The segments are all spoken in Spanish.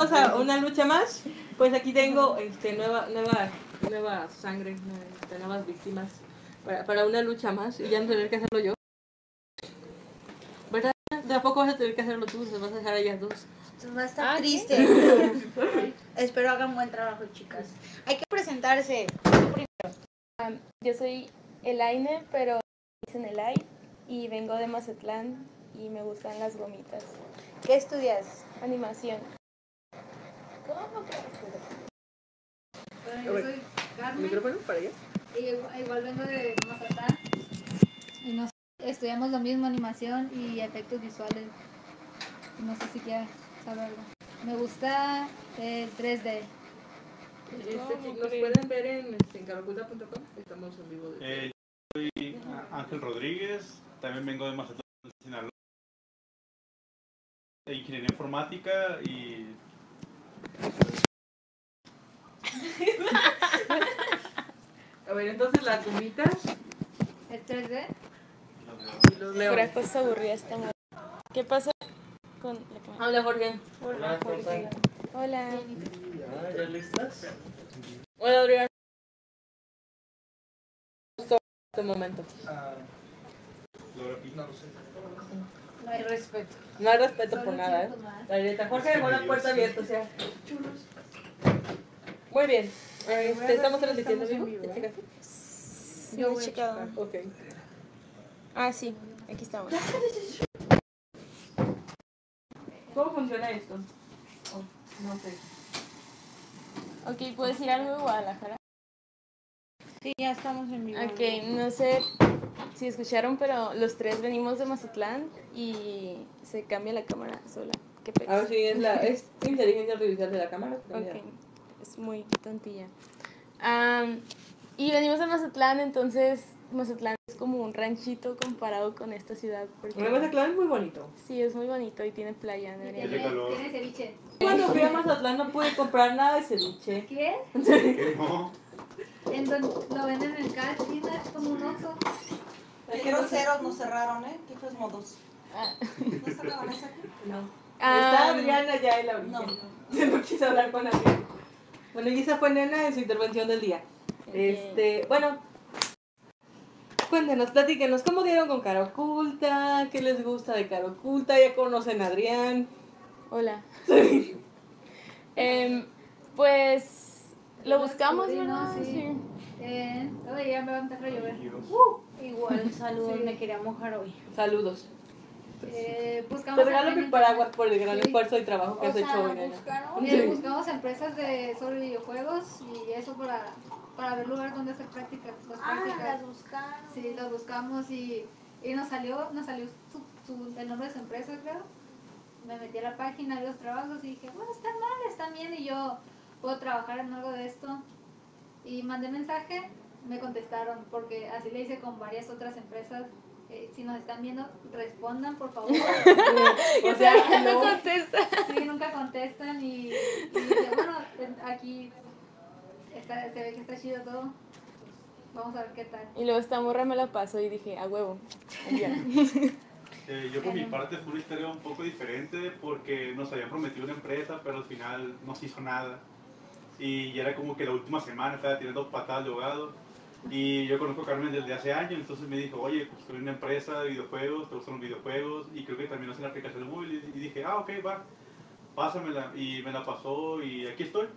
Vamos a una lucha más. Pues aquí tengo este, nueva, nueva, nueva sangre, este, nuevas víctimas para, para una lucha más y ya no tener que hacerlo yo. ¿Verdad? De a poco vas a tener que hacerlo tú, se vas a dejar a ellas dos. Va a estar Ah, triste. Espero hagan buen trabajo, chicas. Hay que presentarse. Yo soy Elaine, pero dicen Elai y vengo de Mazatlán y me gustan las gomitas. ¿Qué estudias? Animación. Bueno, yo soy Carmen ¿Micrófono para allá? y igual, igual vengo de Mazatlán. Y nos estudiamos lo mismo, animación y efectos visuales. No sé si quieres saber algo. Me gusta el 3D. Este, nos pueden ver en, este, en. Estamos en vivo. De... Eh, yo soy Ángel Rodríguez, también vengo de Mazatlán, Sinaloa. De Ingeniería informática y A ver, entonces las gomitas ¿El 3D? y los leones. Aburrida esta madre. ¿Qué pasa con la cámara? Hola, Jorge. Hola. Hola. Ah, ¿Ya listas? Hola, Adrián. Justo en este momento. Ah, Laura Pi. no lo sé. No hay respeto. No hay respeto por nada, ¿eh? La neta. Jorge dejó la puerta abierta, o sea. Muy bien. Este, estamos transmitiendo en vivo. He checado. Ok. Ah, sí. Aquí estamos. ¿Cómo funciona esto? Oh, no sé. Ok, ¿puedo decir algo de Guadalajara? Sí, ya estamos en vivo. Ok, no sé si escucharon, pero los tres venimos de Mazatlán y se cambia la cámara sola. Qué A ver pedo. si es la es inteligencia artificial de la cámara. Ok, es muy tontilla. Am, y venimos de Mazatlán, entonces Mazatlán es como un ranchito comparado con esta ciudad. Porque Mazatlán es muy bonito. sí, es muy bonito y tiene playa. Y deberían Tiene tiene, calor. tiene ceviche. Cuando fui a Mazatlán no pude comprar nada de ceviche. ¿Qué? ¿Qué no? En donde lo venden en cada esquina, es como un oso. Es Qué que no sé. groseros nos cerraron, ¿eh? Qué feos modos. Ah, ¿No está la Vanessa aquí? No. Ah, Está Adriana ya en la No. orilla. Yo no quise hablar con Adriana. Bueno, y esa fue Nena en su intervención del día. Este, bueno. Cuéntenos, platíquenos, ¿cómo dieron con Cara Oculta? ¿Qué les gusta de Cara Oculta? ¿Ya conocen a Adrián? Hola. Em, pues lo buscamos, Sí, ¿verdad? ¿no? Sí. Eh, oye, ya me va a empezar a llover. Igual, saludos. Sí. Me quería mojar hoy. Saludos. Eh, buscamos Te regalo mi paraguas por el gran Sí. esfuerzo y trabajo que has hecho hoy, buscaron. Eh, buscamos empresas de sobre videojuegos y eso para, para ver lugar donde hacer prácticas. Las Ah, prácticas. las buscaron. Sí, las buscamos y, y nos salió, nos salió su, su- el nombre de su empresa, creo. Me metí a la página de los trabajos y dije, bueno, están mal, están bien y yo puedo trabajar en algo de esto. Y mandé mensaje, me contestaron, porque así le hice con varias otras empresas. eh, si nos están viendo, respondan, por favor. O sea, no no. contesta. Sí, nunca contestan y, y dije, bueno, aquí está, se ve que está chido todo. Vamos a ver qué tal. Y luego esta morra me la pasó y dije, a huevo. Eh, yo por mi parte fue una historia un poco diferente porque nos habían prometido una empresa, pero al final no se hizo nada. Y ya era como que la última semana estaba tirando patadas de ahogado. Y yo conozco a Carmen desde hace años, entonces me dijo, oye, pues estoy en una empresa de videojuegos, te gustan los videojuegos, y creo que también hacen aplicaciones móviles. Y dije, ah, ok, va, pásamela. Y me la pasó y aquí estoy.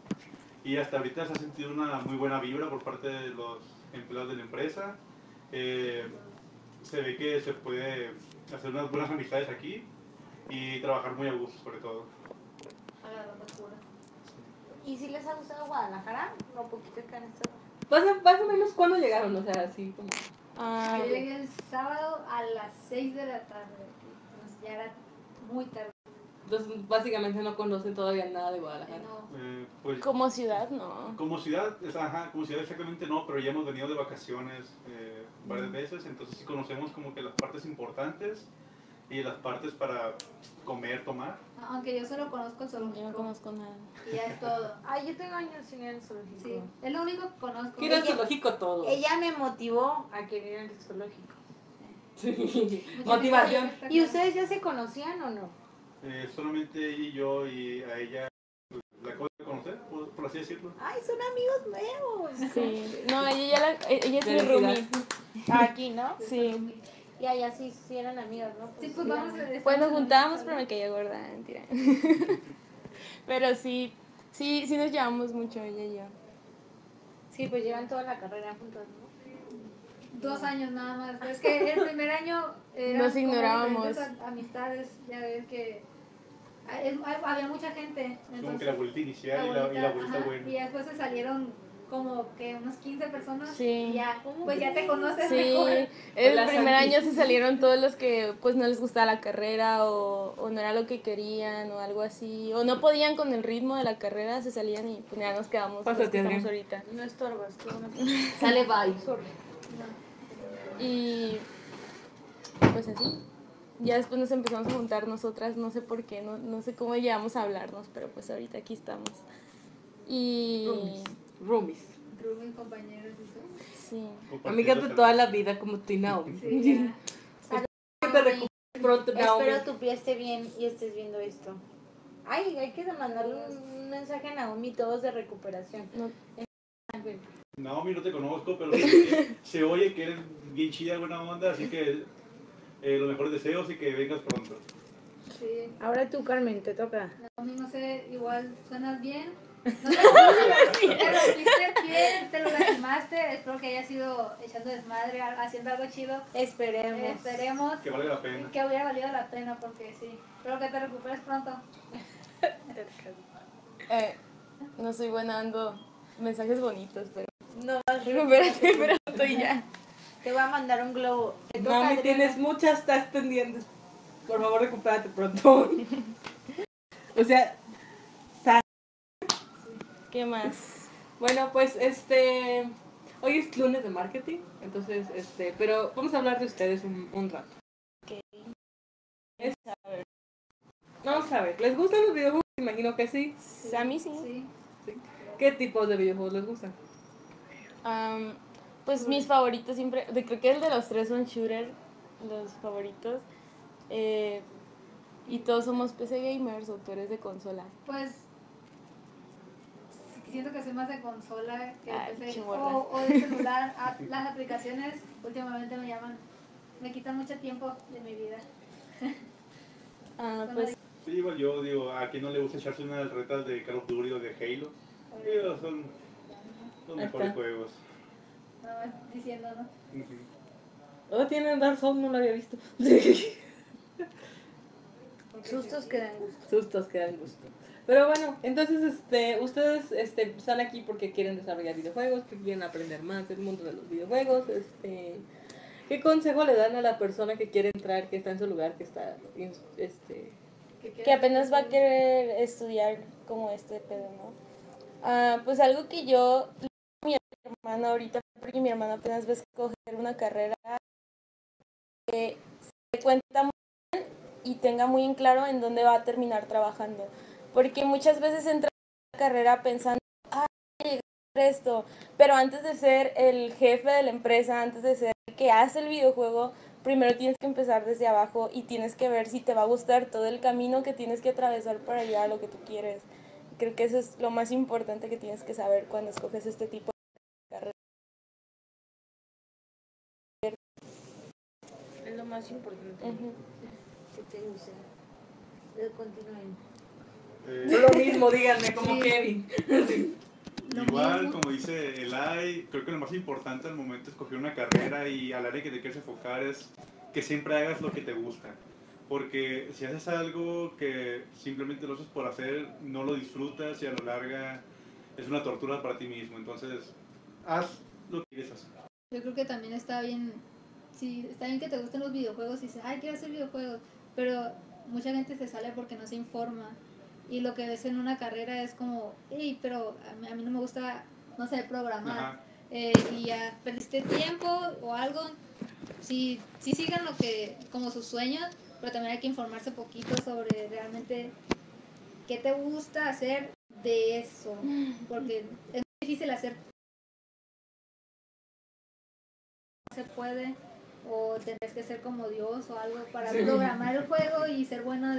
Y hasta ahorita se ha sentido una muy buena vibra por parte de los empleados de la empresa. Eh, se ve que se puede hacer unas buenas amistades aquí y trabajar muy a gusto sobre todo. ¿Y si les ha gustado Guadalajara? Lo poquito que han estado. Más o, más o menos, ¿cuándo llegaron? O sea, así como... Ah, Yo llegué el sábado a las 6 de la tarde. Entonces ya era muy tarde. Entonces, básicamente no conocen todavía nada de Guadalajara. No. Eh, pues, como ciudad, no. como ciudad, es- ajá, como ciudad exactamente no, pero ya hemos venido de vacaciones eh, varias veces, entonces sí conocemos como que las partes importantes y las partes para comer, tomar. Aunque yo solo conozco el Yo zoológico. no conozco nada. Y ya es todo. Ay, yo tengo años sin ir al zoológico. Sí, es lo único que conozco. Que era el Ella- zoológico todo. Ella me motivó a querer ir al zoológico. Sí. Motivación. ¿Y ustedes ya se conocían o no? Eh, solamente ella y yo y a ella la acabo de conocer, por, por así decirlo. Ay, son amigos nuevos. Sí. No, ella ya la, ella es mi roomie. Aquí, ¿no? Sí. Y allá sí, sí eran amigas, ¿no? Sí, pues vamos a Pues nos juntábamos, pero me caía gorda, mentira. Pero sí, sí, sí nos llevamos mucho ella y yo. Sí, pues llevan toda la carrera juntos, ¿no? Dos años nada más. Es que el primer año eran Nos como ignorábamos. amistades, ya ves que había mucha gente. Como Entonces, que la vuelta inicial y la, y la vuelta ajá, buena. Y después se salieron como que unas 15 personas. Sí. Y ya, pues ya te conoces Sí, mejor. el Hola, primer Santi. año se salieron todos los que pues no les gustaba la carrera o, o no era lo que querían o algo así, o no podían con el ritmo de la carrera, se salían y pues ya nos quedamos Pásate, que estamos ahorita. No estorbas, tú no Sale bye. Y pues así. Ya después nos empezamos a juntar nosotras, no sé por qué, no, no sé cómo llegamos a hablarnos, pero pues ahorita aquí estamos. Y Roomies. Roomies. Compañeros y sí. Amigas de toda la vida como tú y Naomi. Sí, te pronto, Naomi. Espero tu pie esté bien y estés viendo esto. Ay, hay que mandarle un mensaje a Naomi todos de recuperación. No, Naomi no te conozco, pero se, se oye que eres bien chida, buena onda, así que eh, los mejores deseos y que vengas pronto. Sí. Ahora tú, Carmen, te toca. Mí no sé, igual suenas bien. No sé cómo te lo hiciste bien, te lo lastimaste. Espero que hayas ido echando desmadre, ha- haciendo algo chido. Esperemos. Esperemos Que valga la pena. que hubiera valido la pena porque sí. Espero que te recuperes pronto. eh, no soy buena dando mensajes bonitos, pero No, recupérate pronto y ya. te voy a mandar un globo. Te Adriana. tienes muchas tasas pendientes. Por favor, recupérate pronto. o sea, ¿Qué más? bueno, pues este. Hoy es lunes de marketing, entonces, este. Pero vamos a hablar de ustedes un, un rato. Ok. Es- Vamos a ver, ¿les gustan los videojuegos? Imagino que sí. A mí sí. Sí. ¿Qué tipos de videojuegos les gustan? Am, pues mis favoritos siempre, de, creo que el de los tres son shooter, los favoritos. Eh, y todos somos PC gamers o tú eres de consola. Pues siento que soy más de consola que Ay, PC o, o de celular. Ah, Las aplicaciones últimamente me llaman, me quitan mucho tiempo de mi vida. Ah, pues Sí, igual yo digo, a quien no le gusta echarse unas retas de Call of Duty o de Halo. Digo, son los mejores juegos. Más diciendo, ¿no? Ujú. Oh, tienen Dark Souls, no lo había visto. Sustos que dan gusto. Sustos que dan gusto. Pero bueno, entonces este, ustedes este, están aquí porque quieren desarrollar videojuegos, porque quieren aprender más del mundo de los videojuegos. Este, ¿Qué consejo le dan a la persona que quiere entrar, que está en su lugar, que está este, que apenas va a querer estudiar como este pedo, ¿no? Ah, pues algo que yo, mi hermana ahorita, porque mi hermana apenas va a escoger una carrera, que se cuenta muy bien y tenga muy en claro en dónde va a terminar trabajando. Porque muchas veces entra a la carrera pensando, ah, llegar a esto, pero antes de ser el jefe de la empresa, antes de ser el que hace el videojuego, primero tienes que empezar desde abajo y tienes que ver si te va a gustar todo el camino que tienes que atravesar para llegar a lo que tú quieres. Creo que eso es lo más importante que tienes que saber cuando escoges este tipo de carrera. Es lo más importante. Que te. Eh, lo mismo, díganme, como Kevin. Igual, como dice Elai, creo que lo más importante al momento de escoger una carrera y al área que te quieres enfocar es que siempre hagas lo que te gusta. Porque si haces algo que simplemente lo haces por hacer, no lo disfrutas y a la larga es una tortura para ti mismo. Entonces, haz lo que quieres hacer. Yo creo que también está bien, sí, está bien que te gusten los videojuegos y dices, ay, quiero hacer videojuegos, pero mucha gente se sale porque no se informa. Y lo que ves en una carrera es como, hey, pero a mí, a mí no me gusta, no sé, programar. Eh, y ya perdiste tiempo o algo. Sí, sí sigan lo que, como sus sueños, pero también hay que informarse poquito sobre realmente qué te gusta hacer de eso. Porque es muy difícil hacer no se puede o tendrás que ser como Dios o algo para programar el juego y ser bueno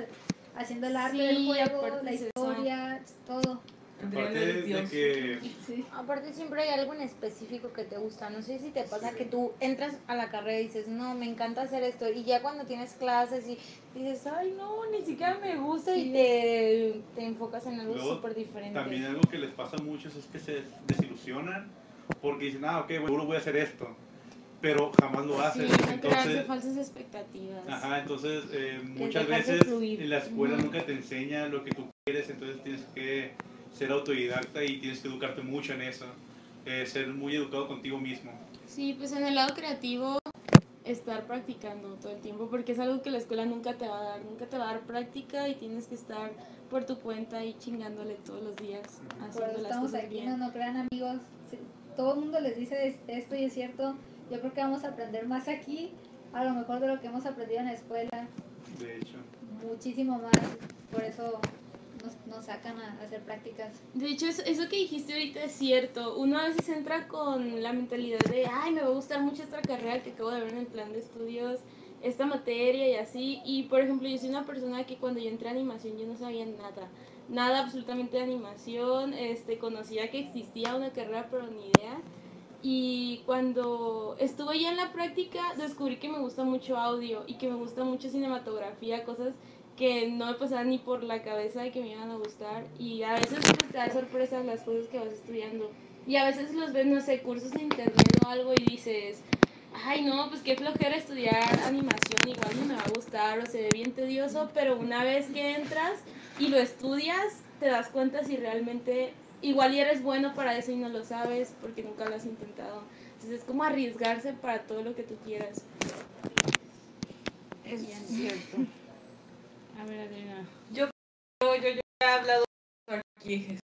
haciendo el arte Sí, del juego, la eso. historia, todo. Aparte de que Sí. Aparte siempre hay algo en específico que te gusta. No sé si te pasa que tú entras a la carrera y dices, no, me encanta hacer esto. Y ya cuando tienes clases y dices, ay, no, ni siquiera me gusta y te, te enfocas en algo súper diferente. también algo que les pasa a muchos es que se desilusionan porque dicen, ah, ok, bueno, seguro voy a hacer esto, pero jamás lo Sí, hacen. no crearse Entonces, falsas expectativas. Ajá, entonces eh, muchas veces en la escuela nunca te enseña lo que tú quieres, entonces tienes que ser autodidacta y tienes que educarte mucho en eso, eh, ser muy educado contigo mismo. Sí, pues en el lado creativo estar practicando todo el tiempo porque es algo que la escuela nunca te va a dar, nunca te va a dar práctica y tienes que estar por tu cuenta y chingándole todos los días Por haciendo eso las estamos cosas aquí, bien. no, no crean amigos. Sí, Todo el mundo les dice es- esto y es cierto. Yo creo que vamos a aprender más aquí, a lo mejor de lo que hemos aprendido en la escuela, De hecho, muchísimo más. Por eso nos, nos sacan a hacer prácticas. De hecho, eso, eso que dijiste ahorita es cierto. Uno a veces entra con la mentalidad de, ay, me va a gustar mucho esta carrera que acabo de ver en el plan de estudios, esta materia y así. Y, por ejemplo, yo soy una persona que cuando yo entré a animación yo no sabía nada. Nada absolutamente de animación. Este, conocía que existía una carrera, pero ni idea. Y cuando estuve ya en la práctica, descubrí que me gusta mucho audio y que me gusta mucho cinematografía, cosas que no me pasaban ni por la cabeza de que me iban a gustar. Y a veces pues, te da sorpresa las cosas que vas estudiando. Y a veces los ves, no sé, cursos en internet o algo y dices, ay no, pues qué flojera estudiar animación, igual no me va a gustar o se ve bien tedioso, pero una vez que entras y lo estudias, te das cuenta si realmente igual y eres bueno para eso y no lo sabes porque nunca lo has intentado. Entonces es como arriesgarse para todo lo que tú quieras. Es cierto. A ver, Adriana. Yo, yo, yo, he hablado aquí.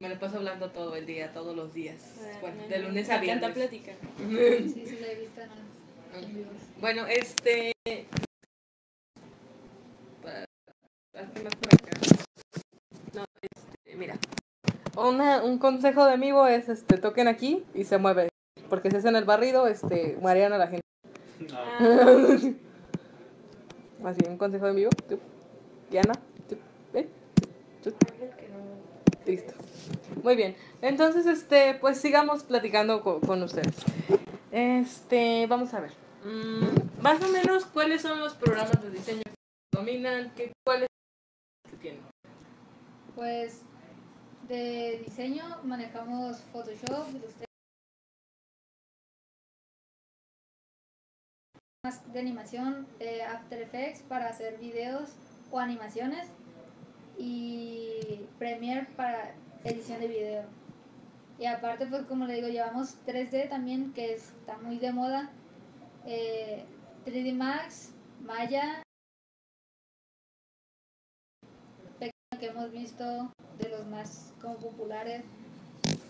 Me lo paso hablando todo el día, todos los días. Bueno, de lunes a Me viernes. platicar. Sí, sí, lo he visto vivos. Bueno, este. pa- hazte más por acá. No, este, mira. Una, un consejo de amigo es este toquen aquí y se mueve. Porque si hacen el barrido, este, marean a la gente. Ah, Así, un consejo de amigo. Diana. Listo. Muy bien. Entonces, este, pues sigamos platicando co- con, ustedes. Este, vamos a ver. Mm, más o menos, ¿cuáles son los programas de diseño que dominan? ¿Qué, ¿Cuáles que tienen? Pues de diseño manejamos Photoshop, Illustrator. De animación, eh, After Effects para hacer videos o animaciones y Premiere para edición de video. Y aparte, pues como le digo, llevamos 3D también, que está muy de moda. eh, 3D Max, Maya, que hemos visto de los más como populares,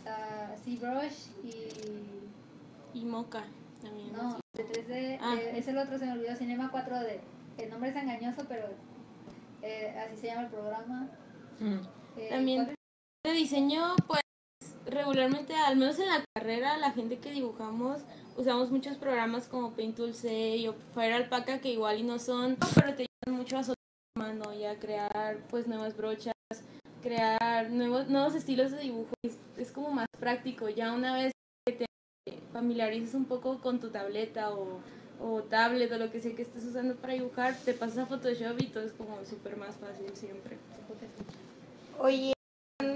ah, ZBrush y y Moca también. no, de 3D, Ah. eh, es el otro, se me olvidó, Cinema 4D. El nombre es engañoso, pero eh, así se llama el programa. Eh, También ¿cuál de diseño, pues regularmente, al menos en la carrera, la gente que dibujamos usamos muchos programas como Paint Tool 6 o Fire Alpaca que igual y no son, pero te ayudan mucho a mano y a crear pues nuevas brochas, crear nuevos, nuevos estilos de dibujo. Es, es como más práctico, ya una vez que te familiarices un poco con tu tableta o, o tablet o lo que sea que estés usando para dibujar, te pasas a Photoshop y todo es como súper más fácil siempre. Oye,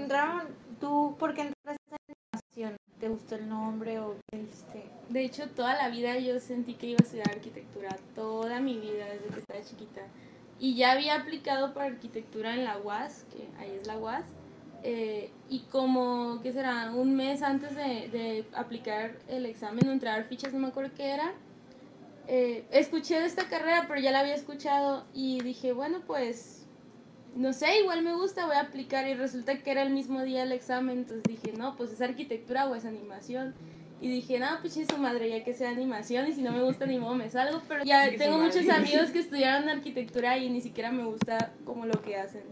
Ramón, ¿tú por qué entraste en animación? ¿Te gustó el nombre o qué dijiste? De hecho, toda la vida yo sentí que iba a estudiar arquitectura, toda mi vida desde que estaba chiquita. Y ya había aplicado para arquitectura en la UAS, que ahí es la UAS. eh, y como, ¿qué será? Un mes antes de, de aplicar el examen o entregar fichas, no me acuerdo qué era, eh, escuché de esta carrera, pero ya la había escuchado y dije, bueno, pues, no sé, igual me gusta, voy a aplicar y resulta que era el mismo día el examen, entonces dije, no, pues es arquitectura o es animación. Y dije, no, pues sí, su madre, ya que sea animación y si no me gusta ni modo me salgo, pero ya tengo muchos amigos que estudiaron arquitectura y ni siquiera me gusta como lo que hacen.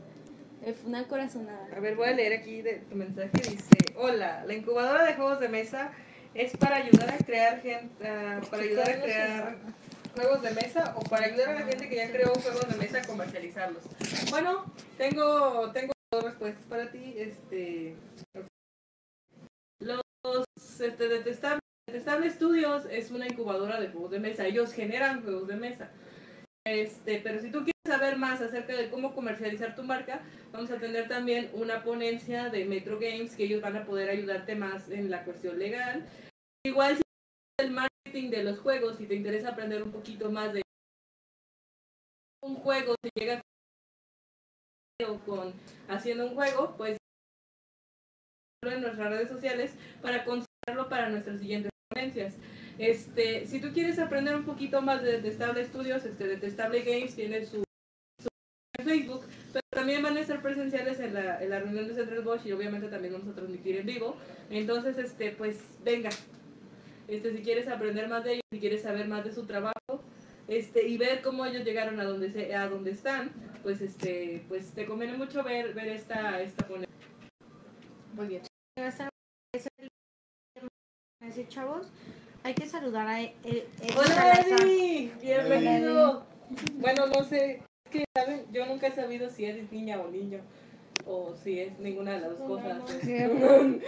Eh, Fue una corazonada. A ver, voy a leer aquí de tu mensaje. Dice, hola, la incubadora de juegos de mesa es para ayudar a crear gente, para ayudar a crear juegos de mesa o para ayudar a la gente que ya creó juegos de mesa a comercializarlos? Bueno, tengo, tengo dos respuestas para ti. Este, este, Detestable, Detestable Studios es una incubadora de juegos de mesa. Ellos generan juegos de mesa. Este, pero si tú quieres saber más acerca de cómo comercializar tu marca, vamos a tener también una ponencia de Metro Games que ellos van a poder ayudarte más en la cuestión legal. Igual si el marketing de los juegos, si te interesa aprender un poquito más de un juego, si llega con haciendo un juego, pues en nuestras redes sociales para considerarlo para nuestras siguientes ponencias. Este, si tú quieres aprender un poquito más de Detestable Studios, este Detestable Games tiene su, Facebook, pero también van a estar presenciales en la, en la reunión de Central Bosch y obviamente también vamos a transmitir en vivo. Entonces, este, pues venga. Este, si quieres aprender más de ellos, si quieres saber más de su trabajo, este, y ver cómo ellos llegaron a donde se, donde están, pues este, pues te conviene mucho ver, ver esta, esta. Bien. El- Así, chavos, hay que saludar a e- e- Eddie Hola. Eddie, bienvenido. Bueno, no sé, es que ¿saben? yo nunca he sabido si eres niña o niño, o si es ninguna de las dos cosas.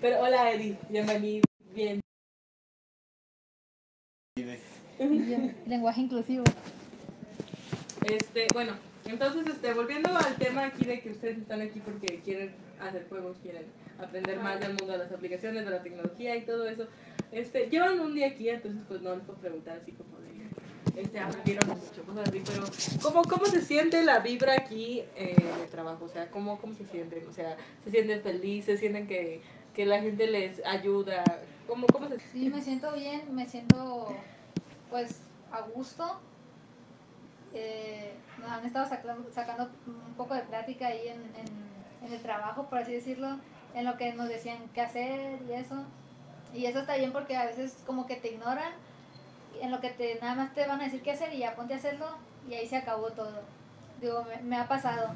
Pero hola Eddie, bienvenido, bien. Lenguaje inclusivo. Este, bueno, entonces, este, volviendo al tema aquí de que ustedes están aquí porque quieren hacer juegos, quieren aprender más del mundo de las aplicaciones, de la tecnología y todo eso. Este, llevan un día aquí, entonces pues no les puedo preguntar así como de, este, aprendieron mucho, cosas así, pero ¿cómo, cómo se siente la vibra aquí eh, de trabajo? O sea, ¿cómo, ¿cómo se sienten? O sea, ¿se sienten felices? ¿Sienten que, que la gente les ayuda? ¿Cómo, cómo se Sí, me siento bien, me siento pues a gusto. Eh, nos han estado sacando, sacando un poco de plática ahí en, en, en el trabajo, por así decirlo, en lo que nos decían qué hacer y eso. Y eso está bien porque a veces como que te ignoran, en lo que te nada más te van a decir qué hacer y ya ponte a hacerlo y ahí se acabó todo. Digo, me, me ha pasado.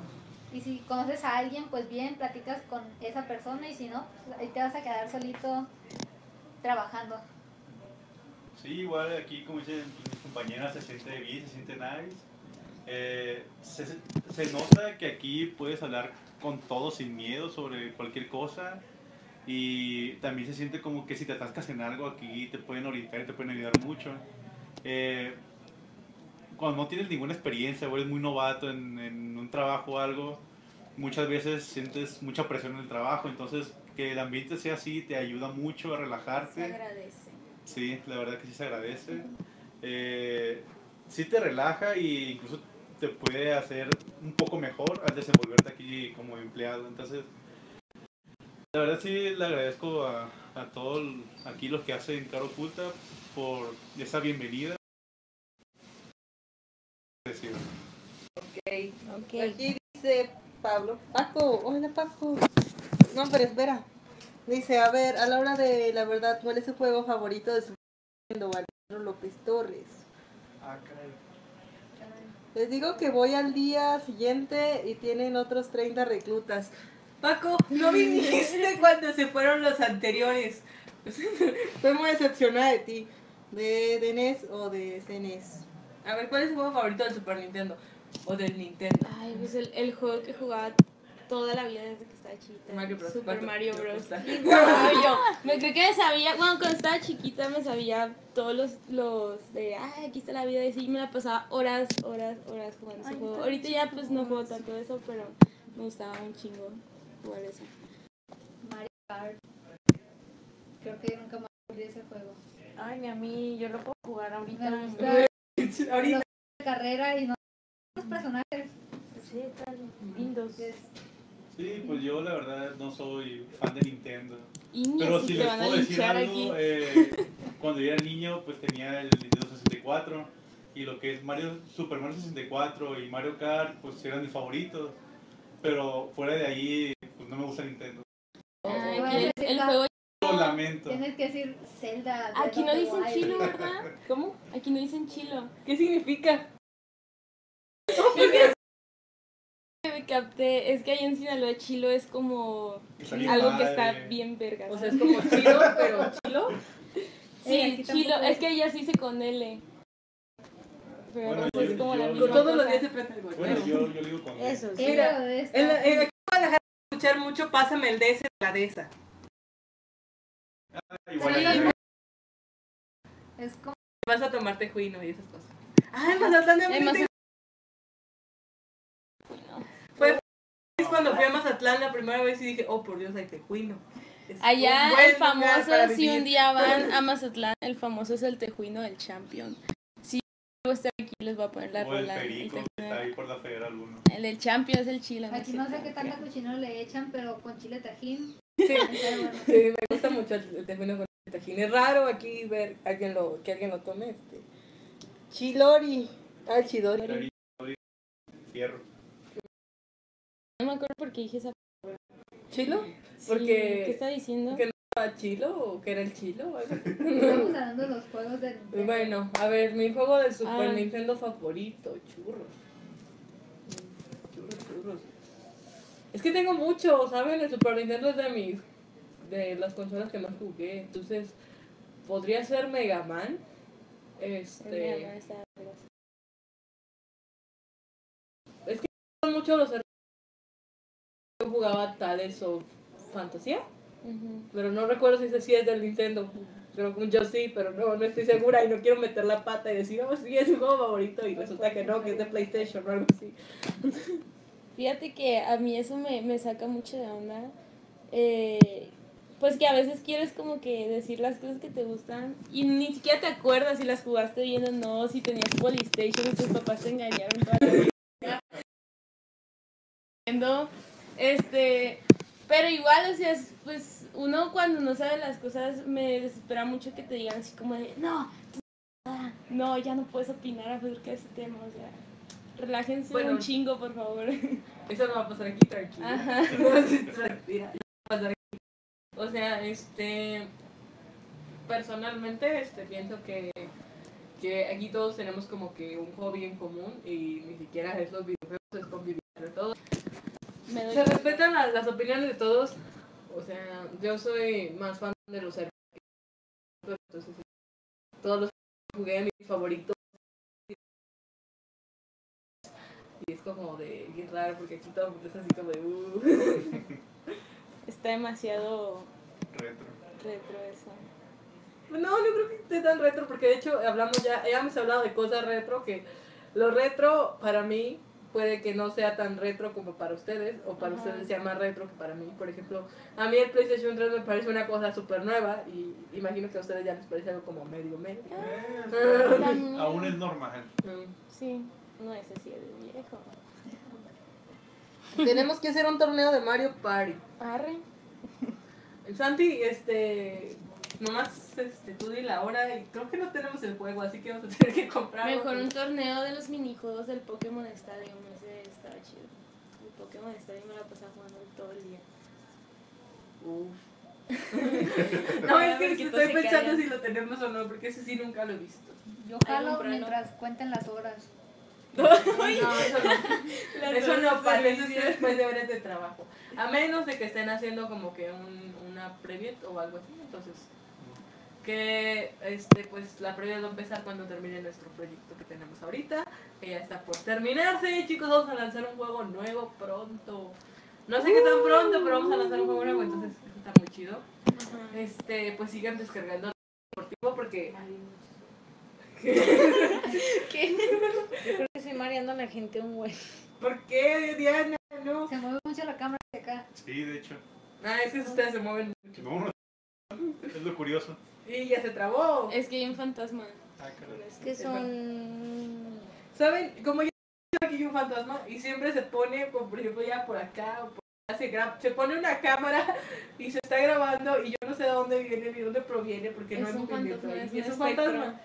Y si conoces a alguien, pues bien, platicas con esa persona y si no, pues ahí te vas a quedar solito trabajando. Sí, igual aquí, como dicen mis compañeras, se siente bien, se siente nice. Eh, se, se nota que aquí puedes hablar con todos sin miedo sobre cualquier cosa. Y también se siente como que si te atascas en algo aquí te pueden orientar y te pueden ayudar mucho. Eh, cuando no tienes ninguna experiencia o eres muy novato en, en un trabajo o algo, muchas veces sientes mucha presión en el trabajo. Entonces, que el ambiente sea así te ayuda mucho a relajarte. Se agradece. Sí, la verdad que sí se agradece. Eh, sí te relaja e incluso te puede hacer un poco mejor al desenvolverte aquí como empleado. Entonces, la verdad sí le agradezco a, a todos aquí los que hacen Caro Oculta por esa bienvenida. Sí, Ok. Aquí dice Pablo. Paco, hola Paco. No, pero espera. Dice, a ver, a la hora de la verdad, ¿cuál es su juego favorito de su Alejandro López Torres? Ah, caray. Les digo que voy al día siguiente y tienen otros 30 reclutas. Paco, no viniste cuando se fueron los anteriores. Estoy muy decepcionada de ti. ¿De, de NES o de CNES? A ver, ¿cuál es su juego favorito del Super Nintendo? O del Nintendo. Ay, pues el, el juego que jugaba toda la vida desde que estaba chiquita. Mario Bros. Super ¿Cuánto? Mario Bros. No, yo me creo que sabía, bueno, cuando estaba chiquita me sabía todos los, los de, ay, aquí está la vida, y así me la pasaba horas, horas, horas jugando ese juego. Ahorita ya pues no juego tanto eso, pero me gustaba un chingo jugar eso. Mario Kart. Creo que nunca más jugué ese juego. Ay, ni a mí, yo lo puedo jugar ahorita. Me gusta Ahorita. la carrera y no los personajes. Sí, están lindos. Sí, pues yo la verdad no soy fan de Nintendo. Y Pero si les van a puedo decir algo, aquí. eh, cuando yo era niño pues tenía el Nintendo 64 y lo que es Mario, Super Mario 64 y Mario Kart pues eran mis favoritos. Pero fuera de ahí pues no me gusta Nintendo. Ay, Bueno, aquí el, el juego Lo lamento. Tienes que decir Zelda. Aquí no dicen Wild. chilo, ¿verdad? ¿Cómo? Aquí no dicen chilo. ¿Qué significa? Capté, es que ahí en Sinaloa chilo es como algo que está bien verga. O sea, es como chilo, pero chilo. Sí, Eh, chilo, es que ella sí se con L. Pero Bueno, pues, yo- es como la yo- misma Todos los cosa. días se prende el Bueno, golpe. yo, yo le digo con Eso, sí. Mira, de En la- en- Guadalajara escuchar mucho, pásame el DS de la DESA. Igual Sí. Es como Vas a tomarte juino y esas cosas. Ah, en Mazatlán de En enfrente. Fue es cuando fui a Mazatlán la primera vez y dije, oh, por Dios, hay tejuino. Es Allá el famoso, si un día van a Mazatlán, el famoso es el tejuino del champion. Si luego estar aquí les voy a poner la O el rola. El, perico, que tejuino. está ahí por la Federal 1. El del champion es el chile. Aquí no sé qué tanta cochinero le echan, pero con chile tajín. Sí, está sí, me gusta mucho el el tejuino con el tajín. Es raro aquí ver alguien lo, que alguien lo tome. Este. Chilori. Ah, chidori. Fierro. No me acuerdo por qué dije esa ¿Chilo? Sí, Porque- ¿Qué está diciendo? Que- ¿Era chilo o que era el chilo? o algo? Estamos hablando de los juegos de Nintendo. Bueno, a ver, mi juego de Super Ah. Nintendo favorito, churros. Churros, churros. Es que tengo mucho, ¿saben? El Super Nintendo es de mis. de las consolas que más jugué. Entonces, podría ser Mega Man. Este. Mega Man está- son mucho los Yo jugaba Tales of Fantasía, pero no recuerdo si ese sí es del Nintendo. Creo que yo sí, pero no, no estoy segura y no quiero meter la pata y decir, oh, sí, es mi juego favorito y resulta que no, que es de PlayStation o algo así. Fíjate que a mí eso me, me saca mucho de onda. Eh, pues que a veces quieres como que decir las cosas que te gustan y ni siquiera te acuerdas si las jugaste bien o no, si tenías Polystation y tus papás te engañaron. Entiendo. Este, pero igual, o sea, es- pues uno cuando no sabe las cosas me desespera mucho que te digan así como de, no, no, ya no puedes opinar acerca de ese tema, o sea, relájense Bueno. un chingo, por favor. Eso no va a pasar aquí, tranquilo. Ajá. O sea, este. Personalmente, este, pienso que, que aquí todos tenemos como que un hobby en común y ni siquiera es los videojuegos, es convivir entre todos. Doy Se respetan las, las opiniones de todos. O sea, yo soy más fan de los. Entonces, todos los que jugué, mis favoritos. Y es como de bien raro porque aquí todo el mundo es así como de. Uh. Está demasiado Retro. retro eso. No, no creo que esté tan retro porque de hecho hablamos ya, ya hemos hablado de cosas retro que lo retro para mí puede que no sea tan retro como para ustedes o para Ajá. ustedes sea más retro que para mí. Por ejemplo, a mí el PlayStation 3 me parece una cosa súper nueva y imagino que a ustedes ya les parece algo como medio medio. También. Aún es normal. Mm. Sí, no es así de viejo. Tenemos que hacer un torneo de Mario Party. Arre. Santi, este, nomás este, tú di la hora y creo que no tenemos el juego, así que vamos a tener que comprarlo. Mejor un torneo de los minijuegos del Pokémon Stadium. Ese estaba chido. El Pokémon Stadium me la pasaba jugando todo el día. Uf. no, es que estoy pensando callan. si lo tenemos o no, porque ese sí nunca lo he visto. Yo jalo mientras cuenten las horas. No, eso no. Eso no pasa, eso sí después de horas de trabajo. A menos de que estén haciendo como que un, una previa o algo así, entonces. Que este pues la previa va a empezar cuando termine nuestro proyecto que tenemos ahorita, que ya está por terminarse, chicos, vamos a lanzar un juego nuevo pronto. No sé qué tan pronto, pero vamos a lanzar un juego nuevo, entonces eso está muy chido. Este, pues sigan descargando el deportivo porque Yo creo que estoy mareando a la gente un güey. ¿Por qué, Diana? No. Se mueve mucho la cámara de acá. Sí, de hecho. Ah, es que ustedes se mueven mucho. No. Es lo curioso. Y ya se trabó. Es que hay un fantasma. Ah. Es que son. ¿Saben? Como ya aquí hay un fantasma y siempre se pone, como por ejemplo, ya por acá o por acá, se, gra- se pone una cámara y se está grabando y yo no sé de dónde viene ni dónde proviene porque no Es hay un fantasma, es Y un es un fantasma.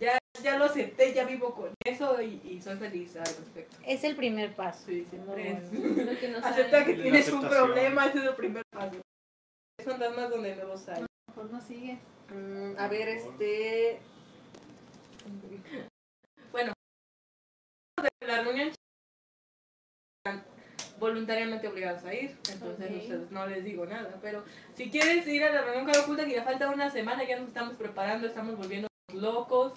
Ya, ya lo acepté, ya vivo con eso y, y soy feliz al respecto. Es el primer paso. Sí, Muy siempre es. bueno. Lo que no Acepta que tienes un problema, ese es el primer paso. Es fantasmas donde no los hay. No sigue. Mm, a ver, este. Bueno, de la reunión voluntariamente obligados a ir, entonces ustedes no les digo nada. Pero si quieres ir a la reunión cara oculta, que ya falta una semana, ya nos estamos preparando, estamos volviendo locos.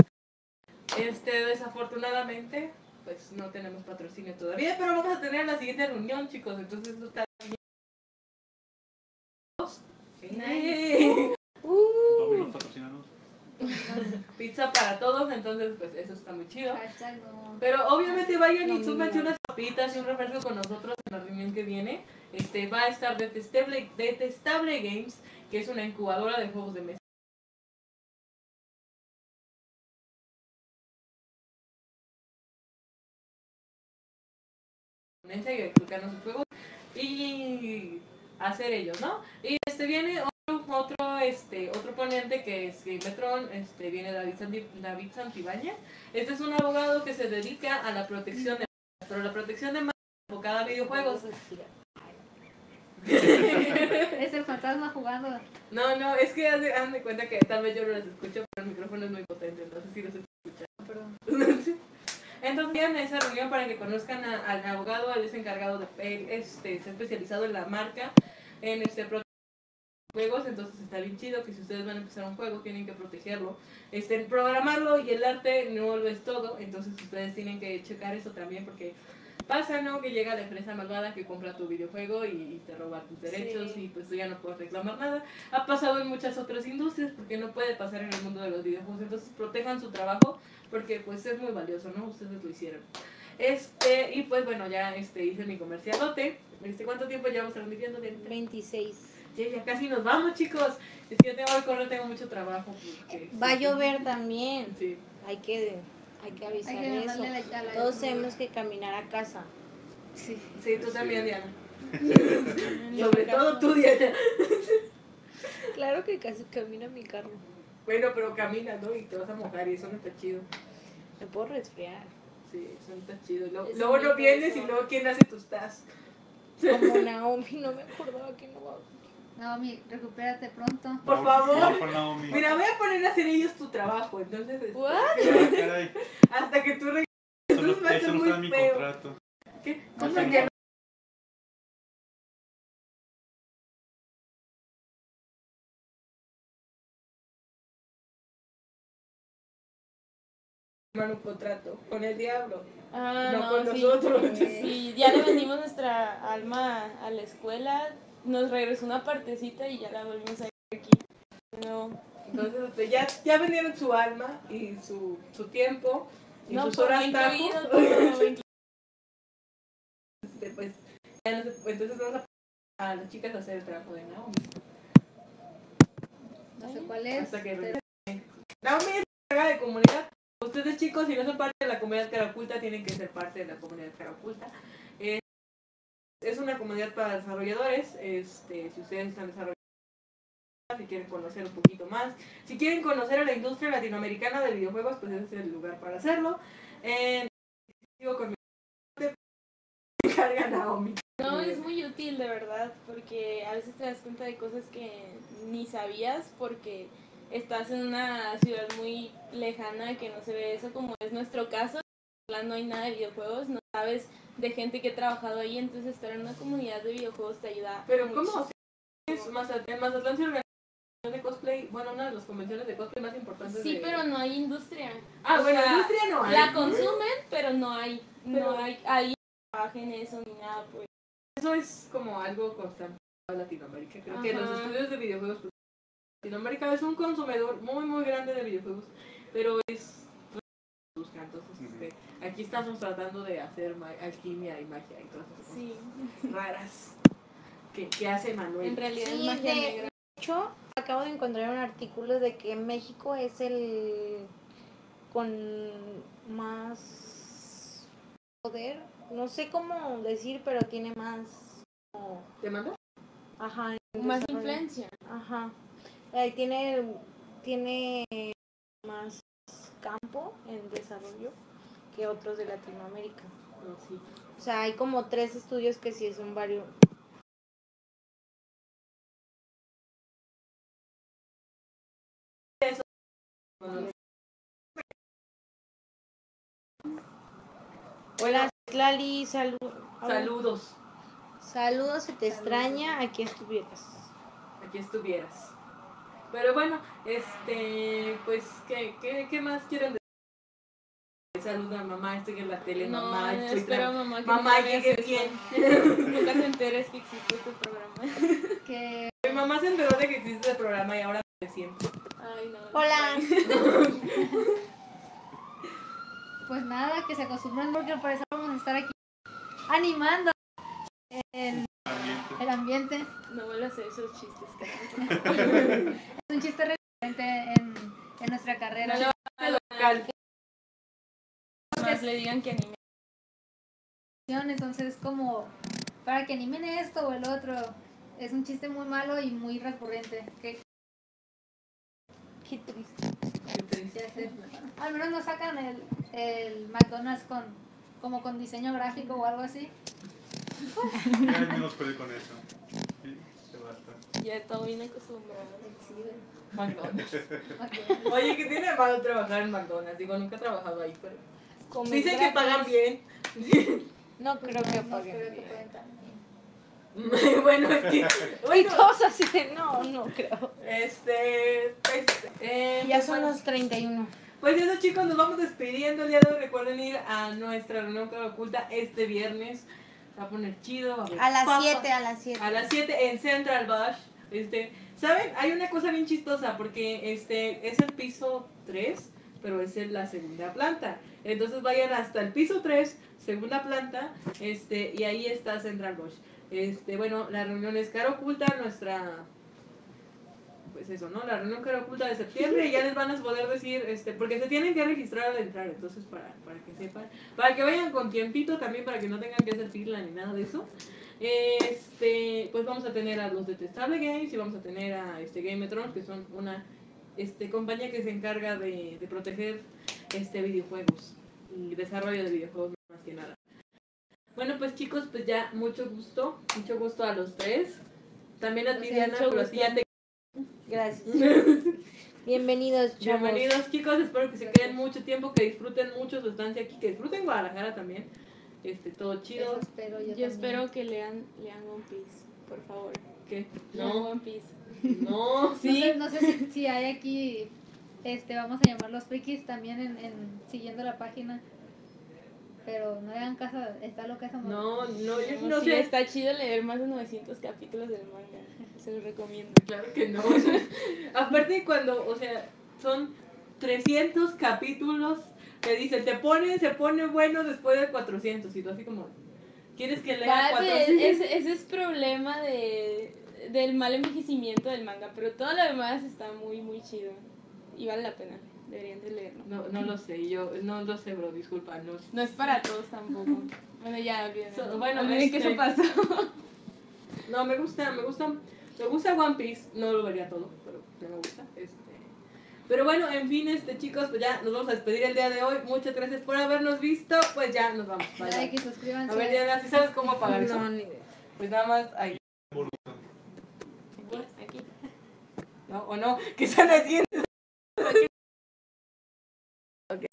Este, desafortunadamente, pues no tenemos patrocinio todavía, pero vamos a tener la siguiente reunión, chicos. Entonces, esto está bien. Sí. Domino's, patrocínanos. Pizza para todos, entonces, pues eso está muy chido. Pero obviamente vayan y súmense unas papitas y un refresco con nosotros en la reunión que viene. Este va a estar Detestable, Detestable Games, que es una incubadora de juegos de mesa. y explicarnos sus juegos y hacer ellos, ¿no? Y este viene otro, este, otro ponente que es Gametron, este viene David, David Santibáñez. Este es un abogado que se dedica a la protección de pero la protección de enfocada a videojuegos. Es el fantasma jugando. No, no, es que haz de, cuenta que tal vez yo no las escucho, pero el micrófono es muy potente, entonces sí los escucho. Perdón. Entonces a esa reunión para que conozcan a- al abogado, él es encargado de, él este, está especializado en la marca, en este juegos, entonces está bien chido que si ustedes van a empezar un juego tienen que protegerlo, este, programarlo y el arte no lo es todo, entonces ustedes tienen que checar eso también porque pasa, ¿no? Que llega la empresa malvada que compra tu videojuego y, te roba tus derechos Sí. y pues tú ya no puedes reclamar nada. Ha pasado en muchas otras industrias porque no puede pasar en el mundo de los videojuegos, entonces protejan su trabajo porque pues es muy valioso, ¿no? Ustedes lo hicieron. Este, y pues bueno, ya este, hice mi comercialote. Este, ¿Cuánto tiempo llevamos transmitiendo? Dianita? 26. Ya, ya casi nos vamos, chicos. Es que yo tengo que correr, tengo mucho trabajo. porque- Va a llover también. Sí. Hay que, hay que avisar Hay que eso. mandarle la- a la- Todos tenemos que caminar a casa. Sí. Sí, tú también, Diana. Sobre todo tú, Diana. Claro que casi camina mi carro. Bueno, pero camina, ¿no? Y te vas a mojar y eso no está chido. Me puedo resfriar. Sí, eso no está chido. Luego, Es luego no vienes y luego ¿quién hace tus tas? Como Naomi, no me acordaba que no va a Naomi, recupérate pronto. Por Por favor. por Naomi. Mira, voy a poner a hacer ellos tu trabajo, entonces este? Ah, caray. hasta que tú regreses. Eso va a ser muy mi feo. contrato. ¿Qué? ¿Cómo que un contrato con el diablo. Ah, No no, con sí. nosotros. Sí, ya le vendimos nuestra alma a la escuela, nos regresó una partecita y ya la volvimos a ir aquí. No, Entonces este, ya, ya vendieron su alma y su, su tiempo y no sus horas incluido. Este, pues, ya no se- entonces vamos a, a las chicas a hacer el trabajo de Naomi. No sé cuál es. Hasta que pero-. Naomi es encargada de comunidad. Ustedes chicos, si no son parte de la comunidad cara oculta, tienen que ser parte de la comunidad cara oculta. Eh, es una comunidad para desarrolladores. Este, si ustedes están desarrollando, si quieren conocer un poquito más, si quieren conocer a la industria latinoamericana de videojuegos, pues ese es el lugar para hacerlo. Eh, con mi Naomi. No, es muy útil de verdad, porque a veces te das cuenta de cosas que ni sabías porque estás en una ciudad muy lejana que no se ve eso como es nuestro caso. Mazatlán No hay nada de videojuegos, no sabes de gente que ha trabajado ahí, entonces estar en una comunidad de videojuegos te ayuda. Pero. ¿cómo? Es Mazat- en Mazatlán se organiza de cosplay, bueno, una de las convenciones de cosplay más importantes Sí, de- pero no hay industria. Ah, o bueno, sea, industria no hay. La consumen, pero no hay, Pero- no hay alguien que trabaje en eso ni nada, pues. Eso es como algo constante en Latinoamérica. Creo que los Ajá. estudios de videojuegos, pues, Latinoamérica es un consumidor muy, muy grande de videojuegos, pero es busca, entonces este, aquí estamos tratando de hacer alquimia y magia y todas esas cosas Sí. raras que, que hace Manuel. En realidad es Sí, magia de- negra. De hecho, acabo de encontrar un artículo de que México es el con más poder, no sé cómo decir, pero tiene más, como- ¿Te mando? ajá, Más influencia. Ajá. Eh, tiene, tiene más campo en desarrollo que otros de Latinoamérica. No, sí. O sea, hay como tres estudios que sí son varios. Hola, Lali, salud. Saludos, Saludos, se te extraña, aquí estuvieras. aquí estuvieras. Pero bueno, este, pues, ¿qué, qué, qué más quieren decir? saluda a mamá, estoy en la tele, No, mamá, estoy espero tra- mamá que mamá llegue bien. Nunca te enteres que existe este programa. Que Mi mamá se enteró de que existe este programa y ahora me siento. Ay, no. Hola. pues nada, que se acostumbren porque al parecer vamos a estar aquí animando el, el ambiente. No vuelvas a hacer esos chistes. Es un chiste recurrente en, en nuestra carrera. No Local. más le digan que anime. Entonces, como para que animen esto o el otro, es un chiste muy malo y muy recurrente. Que Qué triste. Qué triste. ya sé, al menos no sacan el, el McDonald's con como con diseño gráfico o algo así. Ya menos con eso. Sí, se basta. Ya todo bien acostumbrado. McDonald's. McDonald's. Oye, ¿qué tiene de malo trabajar en McDonald's? Digo, nunca he trabajado ahí, pero... Comer Dicen que gratis. pagan bien. No creo que No paguen creo que bien. también. bueno, es que... Y Bueno, todos así de, no, no creo. este... Pues, eh, Ya pues, son bueno. los 31. Pues eso chicos, nos vamos despidiendo el día de hoy. Recuerden ir a nuestra reunión cara oculta este viernes. Va a poner chido. A las papa. 7, a las 7. A las 7 en Central Bush. Este, ¿Saben? Hay una cosa bien chistosa porque este es el piso 3, pero es en la segunda planta. Entonces vayan hasta el piso 3, segunda planta, este, y ahí está Central Bush. Este, bueno, la reunión es cara oculta, nuestra pues eso, ¿no? La reunión cara oculta de septiembre y ya les van a poder decir, este, porque se tienen que registrar al entrar, entonces para, para que sepan, para que vayan con tiempito también, para que no tengan que hacer fila ni nada de eso. Este, pues vamos a tener a los Detestable Games y vamos a tener a este Gametron, que son una este, compañía que se encarga de, de proteger este videojuegos y desarrollo de videojuegos más que nada. Bueno, pues chicos, pues ya mucho gusto, mucho gusto a los tres. También a ti, Diana, pero gusto. sí ya te Gracias. Bienvenidos, chavos. Bienvenidos chicos, espero que se queden mucho tiempo, que disfruten mucho su estancia aquí, que disfruten Guadalajara también. Este, todo chido. Eso espero yo, espero que lean, lean One Piece, por favor. ¿Qué? Lean No, One Piece. no, No sí. sé, no sé si, si hay aquí, este, vamos a llamarlos frikis también en, en siguiendo la página. Pero no hagan caso, está loca esa morra. No, no, yo No, no sí, sé. está chido leer más de 900 capítulos del manga. Se los recomiendo. Claro que no. Aparte cuando, o sea, son 300 capítulos que dice, te pone, se pone bueno después de 400 y tú así como, ¿quieres que lea Papi, 400? ese, ese es problema de, del mal envejecimiento del manga, pero todo lo demás está muy, muy chido. Y vale la pena. Deberían de leerlo. No, no lo sé, yo no lo sé, bro, disculpa, no No es para todos tampoco. Bueno, ya, olviden. So- bueno, olviden que este- eso pasó. No, me gusta, me gusta, me gusta One Piece, no lo vería todo, pero no me gusta. Este. Pero bueno, en fin, este chicos, pues ya nos vamos a despedir el día de hoy. Muchas gracias por habernos visto. Pues ya nos vamos. Bye, like y suscríbanse. A ver, Diana, si sabes cómo apagar eso. No, ni idea. Pues nada más ahí. Aquí. No, o no, que están haciendo. okay.